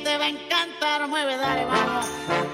te va a encantar. Mueve, dale, vamos.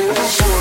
Keep coming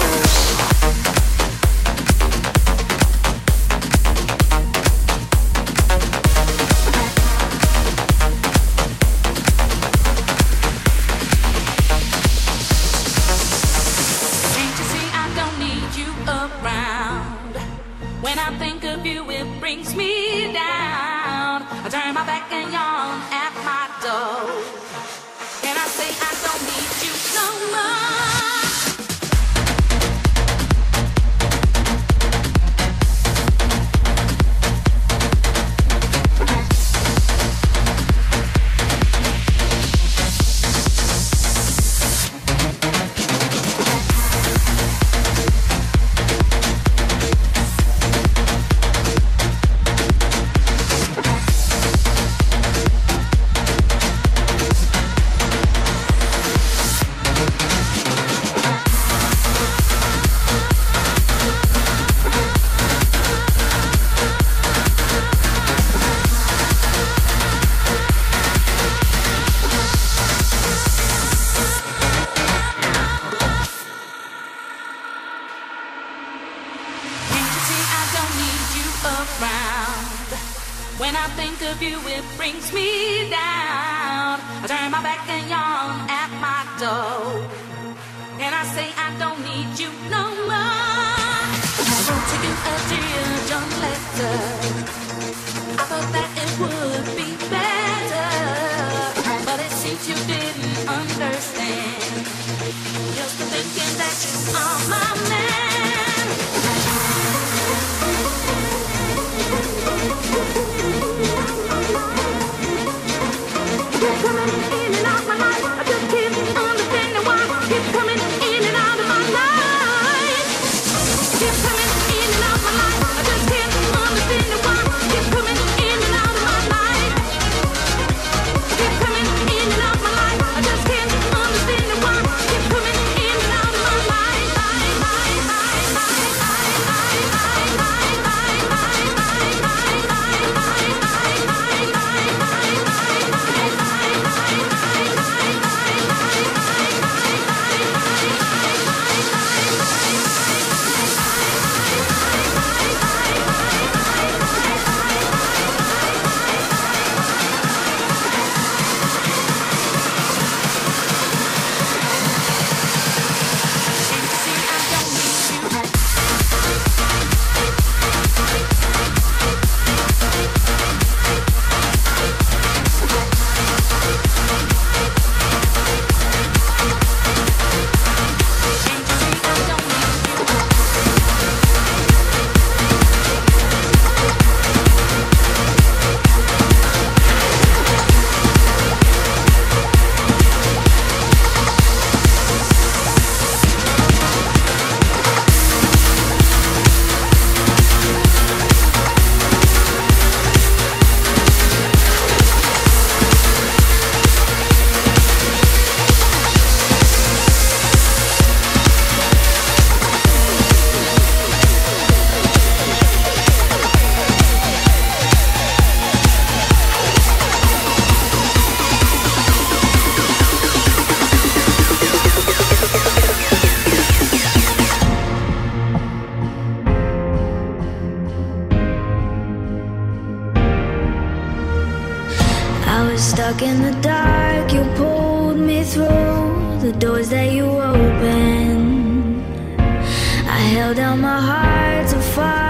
In the dark, you pulled me through the doors that you opened. I held out my heart to fight.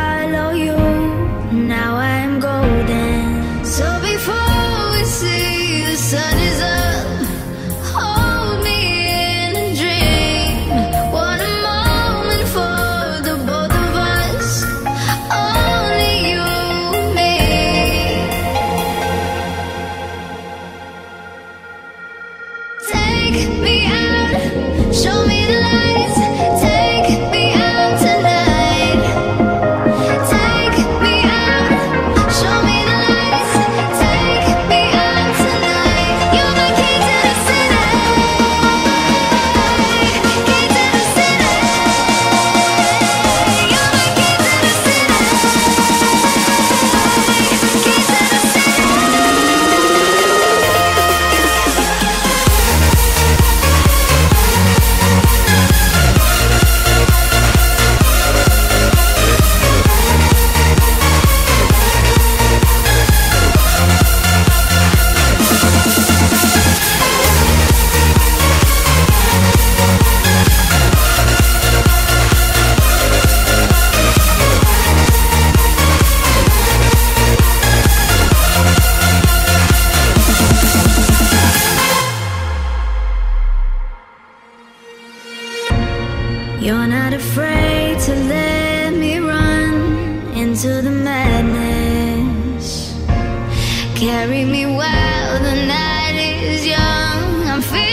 Carry me while the night is young. I'm feeling.